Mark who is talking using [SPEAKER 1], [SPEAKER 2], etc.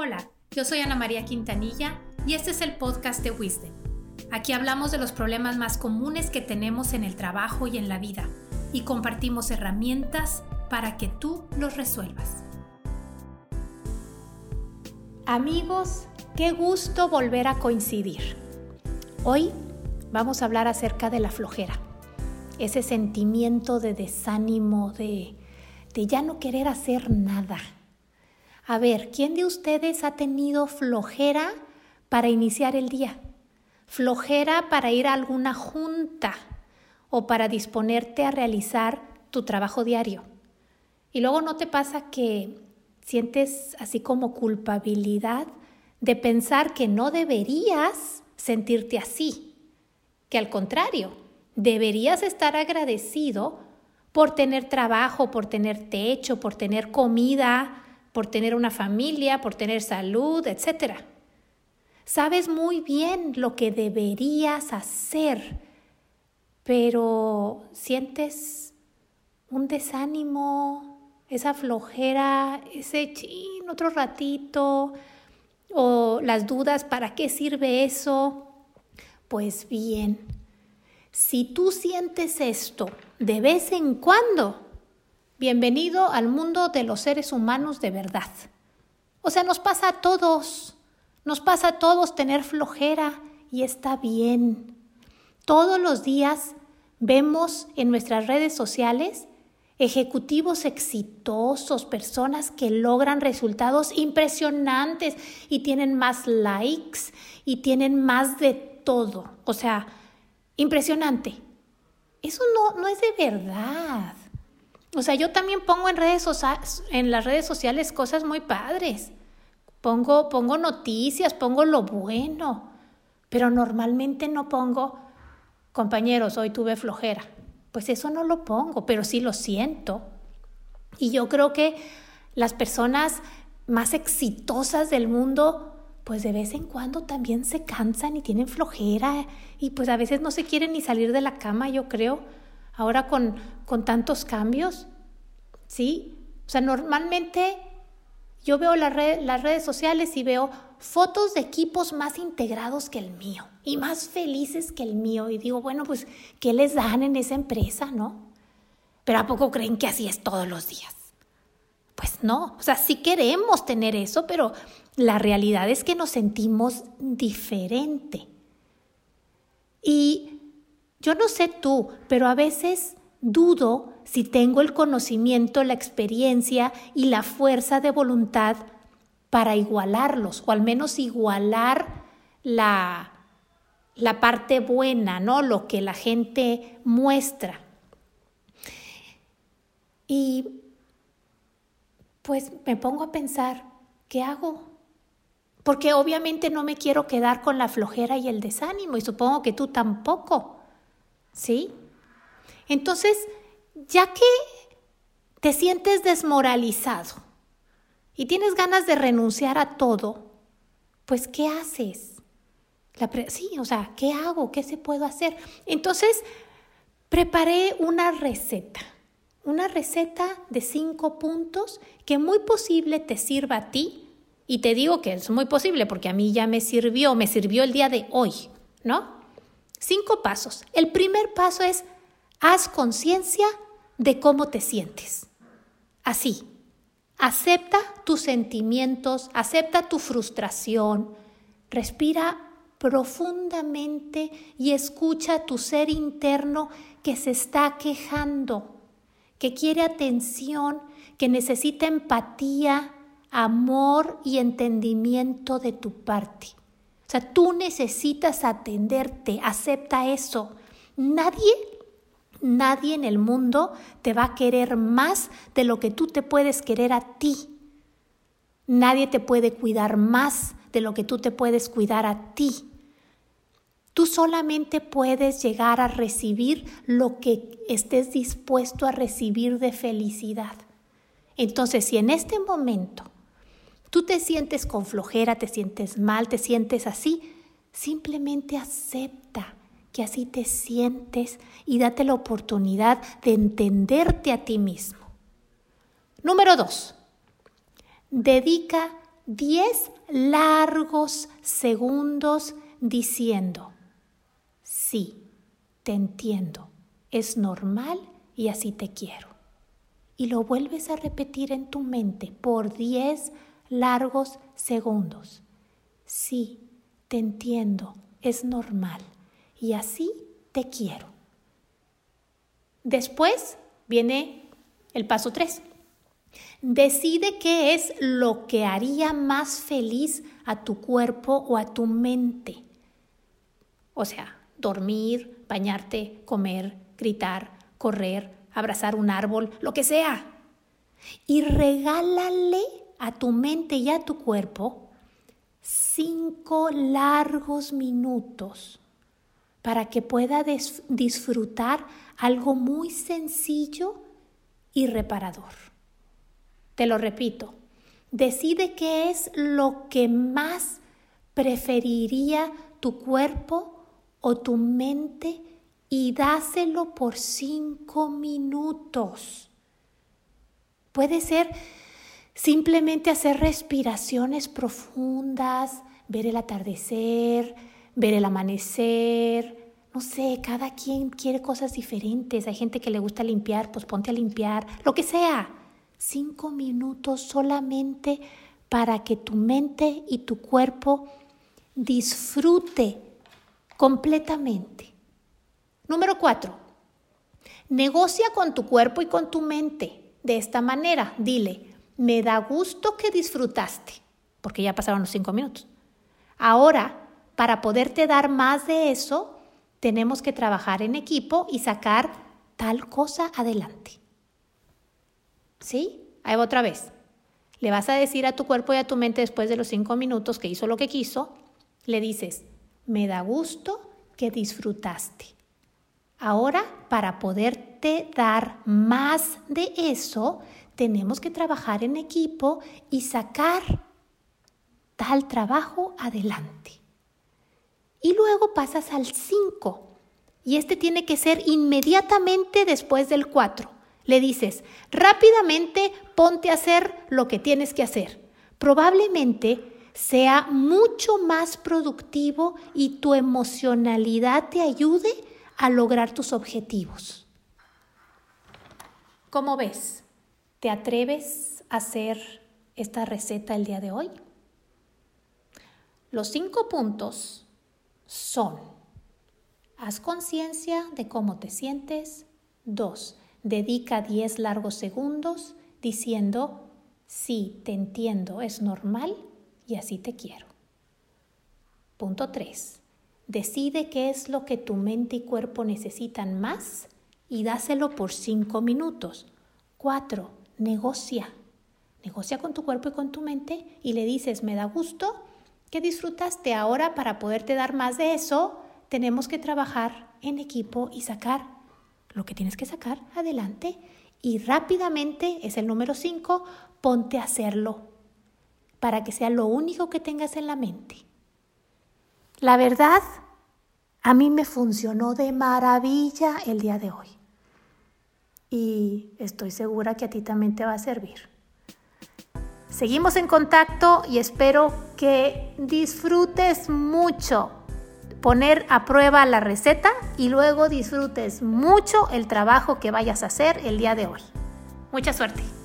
[SPEAKER 1] Hola, yo soy Ana María Quintanilla y este es el podcast de Wisdom. Aquí hablamos de los problemas más comunes que tenemos en el trabajo y en la vida y compartimos herramientas para que tú los resuelvas. Amigos, qué gusto volver a coincidir. Hoy vamos a hablar acerca de la flojera, ese sentimiento de desánimo, de, de ya no querer hacer nada a ver, ¿quién de ustedes ha tenido flojera para iniciar el día? Flojera para ir a alguna junta o para disponerte a realizar tu trabajo diario. Y luego no te pasa que sientes así como culpabilidad de pensar que no deberías sentirte así, que al contrario, deberías estar agradecido por tener trabajo, por tener techo, por tener comida, por tener una familia, por tener salud, etc. Sabes muy bien lo que deberías hacer, pero sientes un desánimo, esa flojera, ese chin, otro ratito, o las dudas, ¿para qué sirve eso? Pues bien, si tú sientes esto de vez en cuando, Bienvenido al mundo de los seres humanos de verdad. O sea, nos pasa a todos, nos pasa a todos tener flojera y está bien. Todos los días vemos en nuestras redes sociales ejecutivos exitosos, personas que logran resultados impresionantes y tienen más likes y tienen más de todo. O sea, impresionante. Eso no, no es de verdad. O sea, yo también pongo en, redes en las redes sociales cosas muy padres. Pongo, pongo noticias, pongo lo bueno, pero normalmente no pongo, compañeros, hoy tuve flojera. Pues eso no lo pongo, pero sí lo siento. Y yo creo que las personas más exitosas del mundo, pues de vez en cuando también se cansan y tienen flojera y pues a veces no se quieren ni salir de la cama, yo creo ahora con, con tantos cambios, ¿sí? O sea, normalmente yo veo las redes sociales y veo fotos de equipos más integrados que el mío y más felices que el mío. Y digo, bueno, pues, ¿qué les dan en esa empresa, no? Pero ¿a poco creen que así es todos los días? Pues no, o sea, sí queremos tener eso, pero la realidad es que nos sentimos diferente. Y yo no sé tú, pero a veces dudo si tengo el conocimiento, la experiencia y la fuerza de voluntad para igualarlos, o al menos igualar la, la parte buena, ¿no? Lo que la gente muestra. Y pues me pongo a pensar, ¿qué hago? Porque obviamente no me quiero quedar con la flojera y el desánimo, y supongo que tú tampoco. ¿Sí? Entonces, ya que te sientes desmoralizado y tienes ganas de renunciar a todo, pues ¿qué haces? sí, o sea, ¿qué hago? ¿Qué se puedo hacer? Entonces, preparé una receta, una receta de cinco puntos que muy posible te sirva a ti. Y te digo que es muy posible porque a mí ya me sirvió, me sirvió el día de hoy, ¿no? Cinco pasos. El primer paso es haz conciencia de cómo te sientes. Así, acepta tus sentimientos, acepta tu frustración, respira profundamente y escucha tu ser interno que se está quejando, que quiere atención, que necesita empatía, amor y entendimiento de tu parte. O sea, tú necesitas atenderte, acepta eso. Nadie, nadie en el mundo te va a querer más de lo que tú te puedes querer a ti. Nadie te puede cuidar más de lo que tú te puedes cuidar a ti. Tú solamente puedes llegar a recibir lo que estés dispuesto a recibir de felicidad. Entonces, si en este momento tú te sientes con flojera, te sientes mal, te sientes así, simplemente acepta que así te sientes y date la oportunidad de entenderte a ti mismo. Número dos, dedica 10 largos segundos diciendo, sí, te entiendo, es normal y así te quiero. Y lo vuelves a repetir en tu mente por 10 largos segundos. Sí, te entiendo, es normal y así te quiero. Después viene el paso 3. Decide qué es lo que haría más feliz a tu cuerpo o a tu mente. O sea, dormir, bañarte, comer, gritar, correr, abrazar un árbol, lo que sea. Y regálale a tu mente y a tu cuerpo cinco largos minutos para que pueda disfrutar algo muy sencillo y reparador. Te lo repito, decide qué es lo que más preferiría tu cuerpo o tu mente y dáselo por cinco minutos. Puede ser simplemente hacer respiraciones profundas, ver el atardecer, ver el amanecer, no sé, cada quien quiere cosas diferentes. Hay gente que le gusta limpiar, pues ponte a limpiar, lo que sea cinco minutos solamente para que tu mente y tu cuerpo disfrute completamente. Número cuatro, negocia con tu cuerpo y con tu mente. De esta manera, dile, me da gusto que disfrutaste, porque ya pasaron los cinco minutos. Ahora, para poderte dar más de eso, tenemos que trabajar en equipo y sacar tal cosa adelante. ¿Sí? Ahí va otra vez. Le vas a decir a tu cuerpo y a tu mente después de los cinco minutos que hizo lo que quiso, le dices, me da gusto que disfrutaste. Ahora, para poderte dar más de eso, tenemos que trabajar en equipo y sacar tal trabajo adelante. Y luego pasas al 5. Y este tiene que ser inmediatamente después del 4 le dices, rápidamente ponte a hacer lo que tienes que hacer. Probablemente sea mucho más productivo y tu emocionalidad te ayude a lograr tus objetivos. ¿Cómo ves? ¿Te atreves a hacer esta receta el día de hoy? Los cinco puntos son, haz conciencia de cómo te sientes. Dos, Dedica 10 largos segundos diciendo, sí, te entiendo, es normal y así te quiero. Punto 3. Decide qué es lo que tu mente y cuerpo necesitan más y dáselo por 5 minutos. 4. Negocia. Negocia con tu cuerpo y con tu mente y le dices, me da gusto que disfrutaste ahora para poderte dar más de eso. Tenemos que trabajar en equipo y sacar lo que tienes que sacar adelante y rápidamente, es el número 5, ponte a hacerlo para que sea lo único que tengas en la mente. La verdad, a mí me funcionó de maravilla el día de hoy y estoy segura que a ti también te va a servir. Seguimos en contacto y espero que disfrutes mucho poner a prueba la receta y luego disfrutes mucho el trabajo que vayas a hacer el día de hoy. Mucha suerte.